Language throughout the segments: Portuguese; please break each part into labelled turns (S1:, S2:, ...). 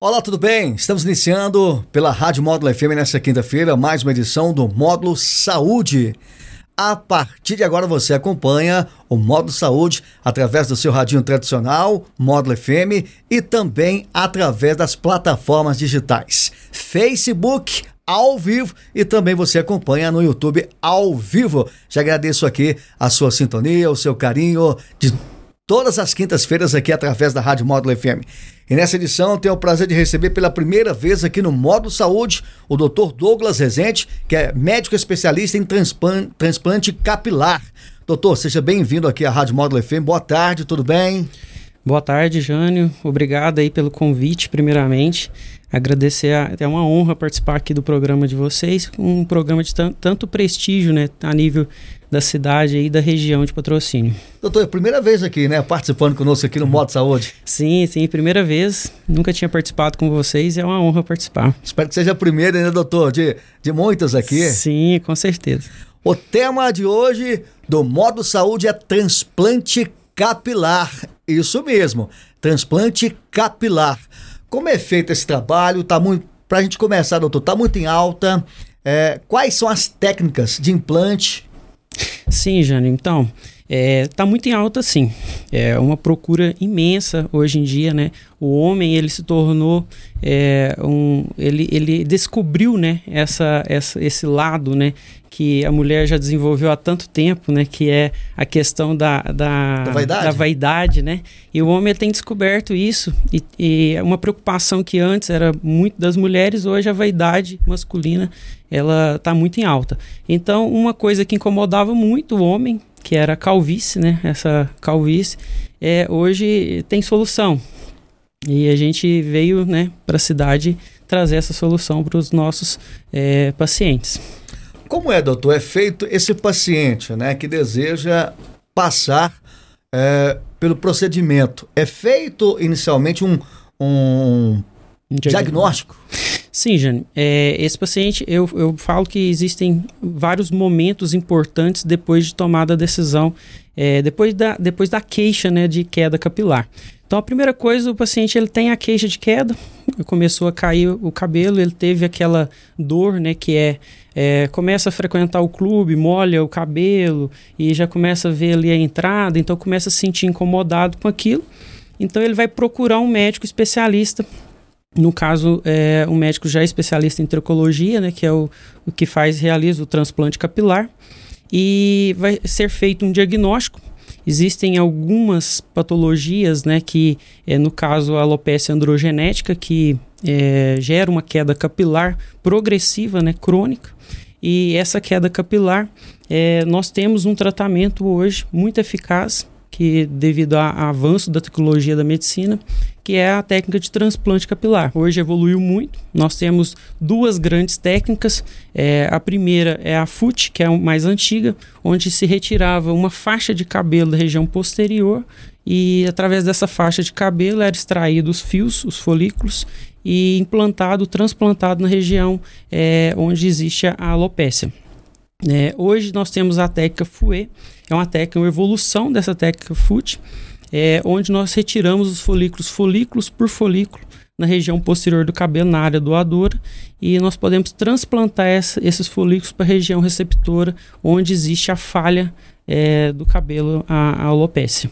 S1: Olá, tudo bem? Estamos iniciando pela Rádio Módulo FM nesta quinta-feira mais uma edição do Módulo Saúde. A partir de agora você acompanha o Módulo Saúde através do seu radinho tradicional, Módulo FM, e também através das plataformas digitais Facebook, ao vivo e também você acompanha no YouTube ao vivo. Já agradeço aqui a sua sintonia, o seu carinho de todas as quintas-feiras aqui através da Rádio Módulo FM. E nessa edição tenho o prazer de receber pela primeira vez aqui no Módulo Saúde o Dr. Douglas Rezende, que é médico especialista em transplante, capilar. Doutor, seja bem-vindo aqui à Rádio Módulo FM. Boa tarde, tudo bem?
S2: Boa tarde, Jânio. Obrigado aí pelo convite, primeiramente. Agradecer, a, é uma honra participar aqui do programa de vocês, um programa de tanto prestígio, né, a nível da cidade e da região de patrocínio.
S1: Doutor, é a primeira vez aqui, né, participando conosco aqui no uhum. Modo Saúde.
S2: Sim, sim, primeira vez. Nunca tinha participado com vocês e é uma honra participar.
S1: Espero que seja a primeira, né, doutor, de, de muitas aqui.
S2: Sim, com certeza.
S1: O tema de hoje do Modo Saúde é transplante capilar. Isso mesmo, transplante capilar. Como é feito esse trabalho? Tá muito, para a gente começar, doutor, tá muito em alta. É, quais são as técnicas de implante
S2: Sim, Jânio. Então, está é, muito em alta, sim. É uma procura imensa hoje em dia, né? O homem ele se tornou é, um, ele, ele descobriu, né? Essa, essa, esse lado, né? Que a mulher já desenvolveu há tanto tempo, né? Que é a questão da, da, da, vaidade. da vaidade, né? E o homem tem descoberto isso e, e é uma preocupação que antes era muito das mulheres, hoje a vaidade masculina ela está muito em alta. Então, uma coisa que incomodava muito o homem, que era a calvície, né? Essa calvície, é, hoje tem solução. E a gente veio né, para a cidade trazer essa solução para os nossos é, pacientes.
S1: Como é, doutor? É feito esse paciente né, que deseja passar é, pelo procedimento. É feito inicialmente um, um, diagnóstico?
S2: Sim, Jane. É, esse paciente, eu, eu falo que existem vários momentos importantes depois de tomada a decisão, é, depois, da, depois da queixa né, de queda capilar. Então, a primeira coisa, o paciente ele tem a queixa de queda, começou a cair o cabelo, ele teve aquela dor, né, que é, é, começa a frequentar o clube, molha o cabelo e já começa a ver ali a entrada, então começa a se sentir incomodado com aquilo. Então, ele vai procurar um médico especialista no caso, é um médico já especialista em tricologia, né, que é o, o que faz, realiza o transplante capilar, e vai ser feito um diagnóstico. Existem algumas patologias, né, que é, no caso a alopecia androgenética, que é, gera uma queda capilar progressiva, né, crônica, e essa queda capilar, é, nós temos um tratamento hoje muito eficaz que devido ao avanço da tecnologia da medicina, que é a técnica de transplante capilar. Hoje evoluiu muito. Nós temos duas grandes técnicas. É, a primeira é a FUT, que é a mais antiga, onde se retirava uma faixa de cabelo da região posterior e através dessa faixa de cabelo era extraído os fios, os folículos e implantado, transplantado na região é, onde existe a alopécia. É, hoje nós temos a técnica FUE, é uma técnica, uma evolução dessa técnica FUT, é, onde nós retiramos os folículos, folículos por folículo, na região posterior do cabelo, na área doadora, e nós podemos transplantar essa, esses folículos para a região receptora, onde existe a falha é, do cabelo, a, a alopécia.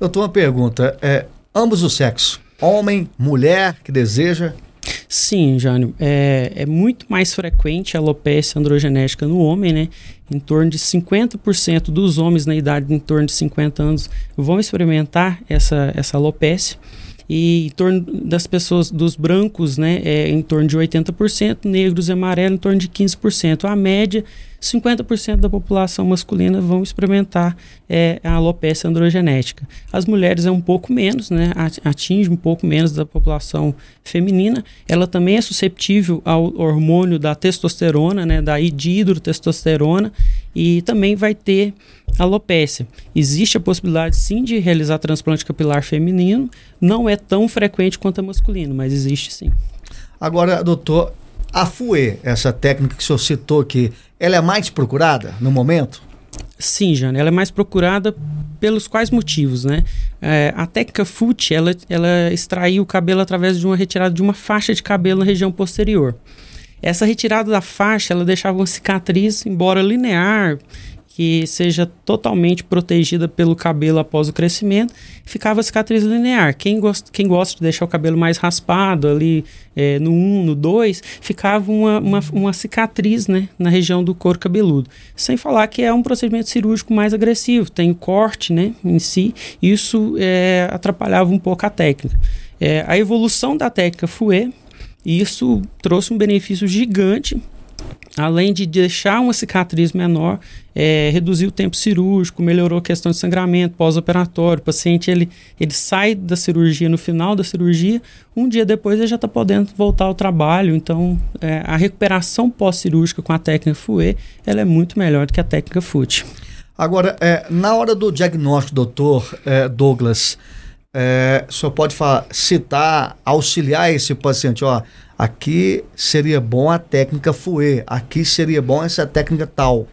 S1: Eu tenho uma pergunta, é, ambos os sexos, homem, mulher que deseja,
S2: Sim, Jânio. É, é muito mais frequente a alopecia androgenética no homem, né? Em torno de 50% dos homens na idade de em torno de 50 anos vão experimentar essa, essa alopecia. E em torno das pessoas, dos brancos, né, é em torno de 80%, negros e amarelos em torno de 15%. A média 50% da população masculina vão experimentar é, a alopecia androgenética. As mulheres é um pouco menos, né, atinge um pouco menos da população feminina. Ela também é susceptível ao hormônio da testosterona, né, da dihidrotestosterona, e também vai ter alopecia. Existe a possibilidade sim de realizar transplante capilar feminino, não é tão frequente quanto a masculino, mas existe sim.
S1: Agora, doutor, a FUE, essa técnica que o senhor citou aqui, ela é mais procurada no momento?
S2: Sim, Jana, ela é mais procurada pelos quais motivos, né? É, a técnica FUT, ela, ela extraiu o cabelo através de uma retirada de uma faixa de cabelo na região posterior. Essa retirada da faixa, ela deixava uma cicatriz, embora linear, que seja totalmente protegida pelo cabelo após o crescimento, ficava a cicatriz linear. Quem gosta, quem gosta de deixar o cabelo mais raspado ali é, no 1, um, no 2, ficava uma, uma, uma, cicatriz né, na região do couro cabeludo. Sem falar que é um procedimento cirúrgico mais agressivo, tem corte né, em si, isso é, atrapalhava um pouco a técnica. É, a evolução da técnica FUE, isso trouxe um benefício gigante além de deixar uma cicatriz menor, é, reduzir o tempo cirúrgico, melhorou a questão de sangramento pós-operatório. O paciente ele, ele sai da cirurgia no final da cirurgia, um dia depois ele já está podendo voltar ao trabalho. Então, é, a recuperação pós-cirúrgica com a técnica FUE ela é muito melhor do que a técnica FUT.
S1: Agora, é, na hora do diagnóstico, doutor é, Douglas, é, o senhor pode falar, citar, auxiliar esse paciente, ó, aqui seria bom a técnica FUE, aqui seria bom essa técnica tal.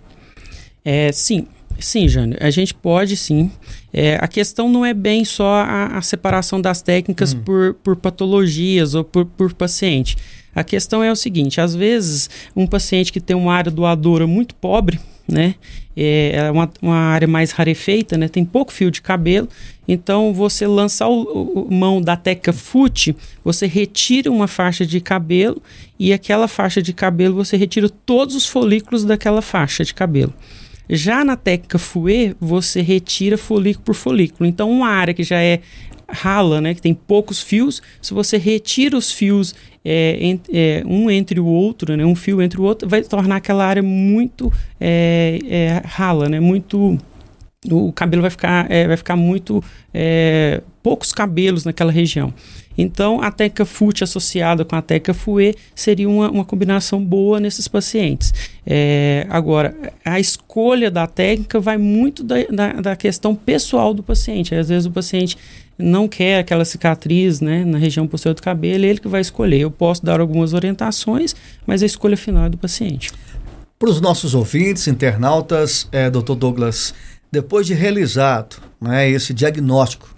S2: É, sim, sim, Jânio, a gente pode sim. É, a questão não é bem só a, a separação das técnicas hum. por, por patologias ou por, por paciente. A questão é o seguinte: às vezes, um paciente que tem uma área doadora muito pobre, né? É, é uma, uma área mais rarefeita, né? Tem pouco fio de cabelo. Então, você lançar o, o mão da técnica FUT, você retira uma faixa de cabelo e aquela faixa de cabelo você retira todos os folículos daquela faixa de cabelo. Já na técnica FUE, você retira folículo por folículo. Então, uma área que já é rala, né, que tem poucos fios, se você retira os fios é, é, um entre o outro, né, um fio entre o outro, vai tornar aquela área muito é, é rala, né, muito o cabelo vai ficar, é, vai ficar muito é, poucos cabelos naquela região. Então, a técnica FUT associada com a técnica FUE seria uma, uma combinação boa nesses pacientes. É, agora, a escolha da técnica vai muito da, da, da, questão pessoal do paciente. Às vezes o paciente não quer aquela cicatriz né, na região posterior do cabelo, é ele que vai escolher. Eu posso dar algumas orientações, mas a escolha final é do paciente.
S1: Para os nossos ouvintes, internautas, é, Dr. Douglas, depois de realizado né, esse diagnóstico,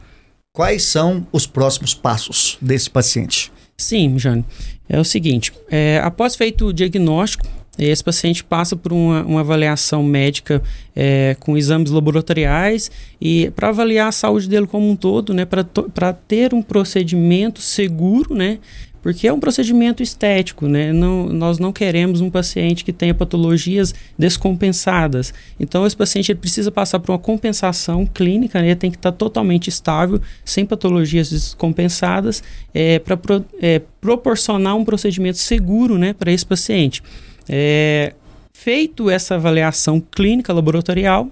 S1: quais são os próximos passos desse paciente?
S2: Sim, Jane. É o seguinte: é, após feito o diagnóstico, esse paciente passa por uma, uma avaliação médica é, com exames laboratoriais e para avaliar a saúde dele como um todo, né, para ter um procedimento seguro, né, porque é um procedimento estético, né? Não, nós não queremos um paciente que tenha patologias descompensadas. Então, esse paciente precisa passar por uma compensação clínica, né? ele tem que estar totalmente estável, sem patologias descompensadas, é, para pro, é, proporcionar um procedimento seguro né, para esse paciente. É, feito essa avaliação clínica laboratorial,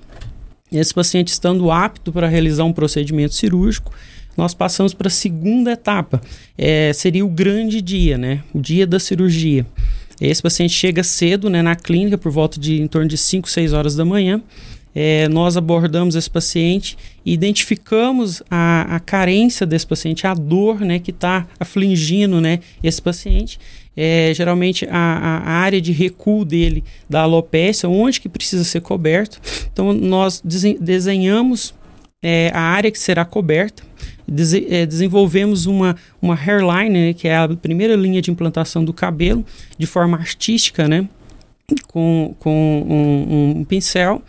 S2: esse paciente estando apto para realizar um procedimento cirúrgico, nós passamos para a segunda etapa. É, seria o grande dia, né? O dia da cirurgia. Esse paciente chega cedo né, na clínica, por volta de em torno de 5, 6 horas da manhã. É, nós abordamos esse paciente e identificamos a, a, carência desse paciente, a dor né, que está afligindo né, esse paciente. É, geralmente a, a, área de recuo dele da alopecia, onde que precisa ser coberto. Então nós desenhamos é, a área que será coberta é, desenvolvemos uma, uma hairline, né, que é a primeira linha de implantação do cabelo, de forma artística, né, com, com um, um pincel.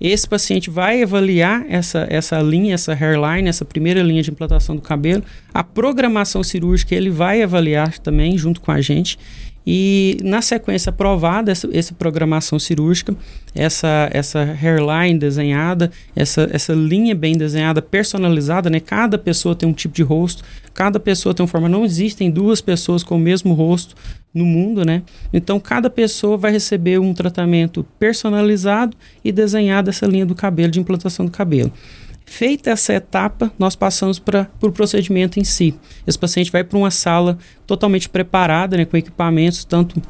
S2: Esse paciente vai avaliar essa, essa linha, essa hairline, essa primeira linha de implantação do cabelo. A programação cirúrgica ele vai avaliar também junto com a gente. E na sequência aprovada essa, essa programação cirúrgica, essa, essa hairline desenhada, essa, essa linha bem desenhada, personalizada, né? Cada pessoa tem um tipo de rosto, cada pessoa tem uma forma. Não existem duas pessoas com o mesmo rosto no mundo, né? Então cada pessoa vai receber um tratamento personalizado e desenhado essa linha do cabelo, de implantação do cabelo. Feita essa etapa, nós passamos para o pro procedimento em si. Esse paciente vai para uma sala totalmente preparada, né, com equipamentos, tanto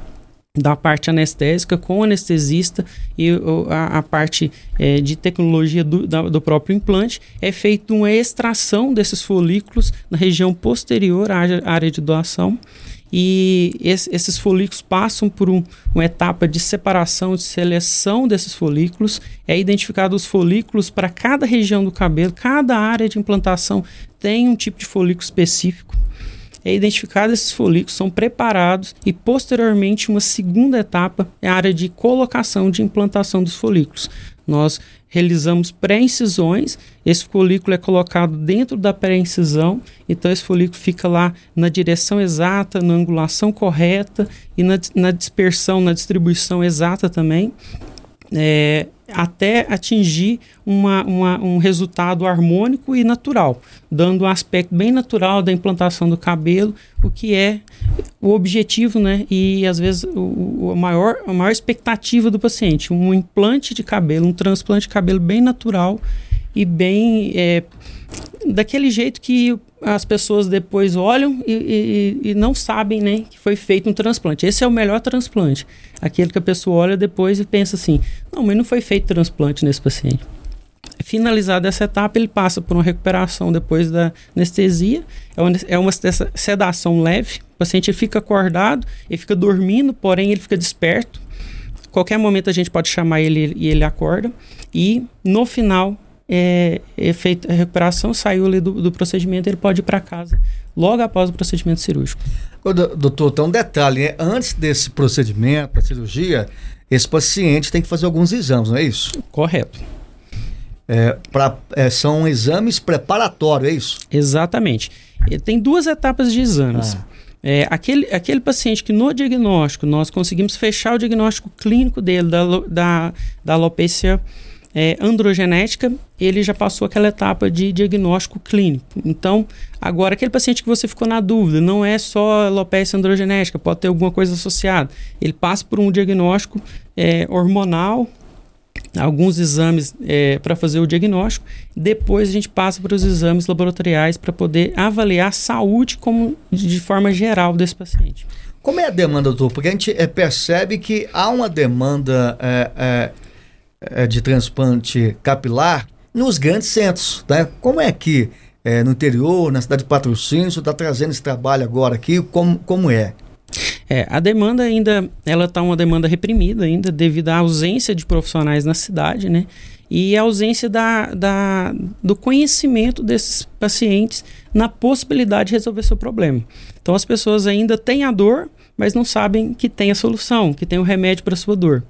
S2: da parte anestésica com anestesista e a, a parte é, de tecnologia do, da, do próprio implante, é feita uma extração desses folículos na região posterior à área de doação e esse, esses folículos passam por um, uma etapa de separação, de seleção desses folículos. É identificado os folículos para cada região do cabelo, cada área de implantação tem um tipo de folículo específico. É identificado esses folículos, são preparados e posteriormente uma segunda etapa é a área de colocação de implantação dos folículos. Nós realizamos pré-incisões, esse folículo é colocado dentro da pré-incisão, então esse folículo fica lá na direção exata, na angulação correta e na, na dispersão, na distribuição exata também. É, até atingir uma, uma, um resultado harmônico e natural, dando um aspecto bem natural da implantação do cabelo, o que é o objetivo, né? E às vezes o, o maior, a maior expectativa do paciente, um implante de cabelo, um transplante de cabelo bem natural e bem é, daquele jeito que as pessoas depois olham e, e, e, não sabem né, que foi feito um transplante. Esse é o melhor transplante. Aquele que a pessoa olha depois e pensa assim: não, mas não foi feito transplante nesse paciente. Finalizada essa etapa, ele passa por uma recuperação depois da anestesia. É uma, é uma sedação leve. O paciente fica acordado, ele fica dormindo, porém ele fica desperto. Qualquer momento a gente pode chamar ele e ele acorda. E no final é, é feita a recuperação, saiu ali do, do procedimento, ele pode ir para casa logo após o procedimento cirúrgico.
S1: Ô, doutor, tem um detalhe, né? Antes desse procedimento, da cirurgia, esse paciente tem que fazer alguns exames, não é isso?
S2: Correto.
S1: É, pra, é, são exames preparatórios, é isso?
S2: Exatamente. tem duas etapas de exames. Ah. É, aquele, aquele paciente que no diagnóstico nós conseguimos fechar o diagnóstico clínico dele da, da, da alopecia é, androgenética, ele já passou aquela etapa de diagnóstico clínico. Então, agora, aquele paciente que você ficou na dúvida, não é só alopecia androgenética, pode ter alguma coisa associada. Ele passa por um diagnóstico é, hormonal, alguns exames é, para fazer o diagnóstico. Depois a gente passa para os exames laboratoriais para poder avaliar a saúde como, de forma geral desse paciente.
S1: Como é a demanda, doutor? Porque a gente é, percebe que há uma demanda é, é, de transplante capilar nos grandes centros. Né? Como é que é, no interior, na cidade de Patrocínio, você está trazendo esse trabalho agora aqui? Como, como é?
S2: É, a demanda ainda, ela está uma demanda reprimida ainda devido à ausência de profissionais na cidade, né? E a ausência da, da, do conhecimento desses pacientes na possibilidade de resolver seu problema. Então as pessoas ainda têm a dor, mas não sabem que tem a solução, que tem o remédio para sua dor.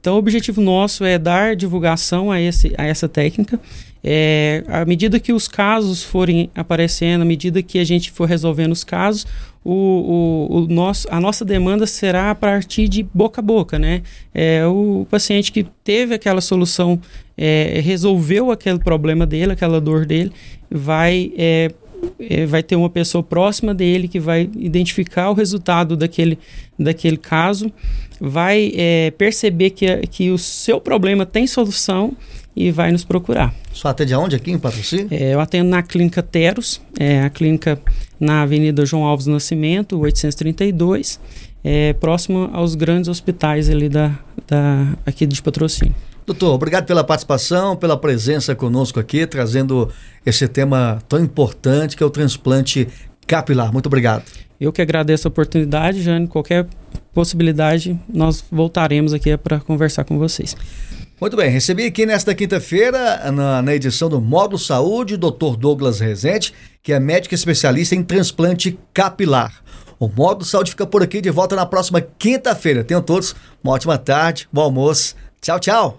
S2: Então, o objetivo nosso é dar divulgação a, esse, a essa técnica. É, à medida que os casos forem aparecendo, à medida que a gente for resolvendo os casos, o, o, o nosso, a nossa demanda será a partir de boca a boca, né? É, o paciente que teve aquela solução, é, resolveu aquele problema dele, aquela dor dele, vai é, vai ter uma pessoa próxima dele que vai identificar o resultado daquele, daquele caso, vai é, perceber que, que o seu problema tem solução e vai nos procurar.
S1: Só atende aonde aqui em Patrocínio?
S2: É, eu atendo na Clínica Teros, é, a clínica na Avenida João Alves Nascimento, 832, é, próximo aos grandes hospitais ali da, da, aqui de Patrocínio.
S1: Doutor, obrigado pela participação, pela presença conosco aqui, trazendo esse tema tão importante que é o transplante capilar. Muito obrigado.
S2: Eu que agradeço a oportunidade, Jane. Qualquer possibilidade, nós voltaremos aqui para conversar com vocês.
S1: Muito bem, recebi aqui nesta quinta-feira, na, na, edição do Módulo Saúde, o Dr. Douglas Rezende, que é médico especialista em transplante capilar. O Módulo Saúde fica por aqui, de volta na próxima quinta-feira. Tenham todos uma ótima tarde, bom almoço. Tchau, tchau.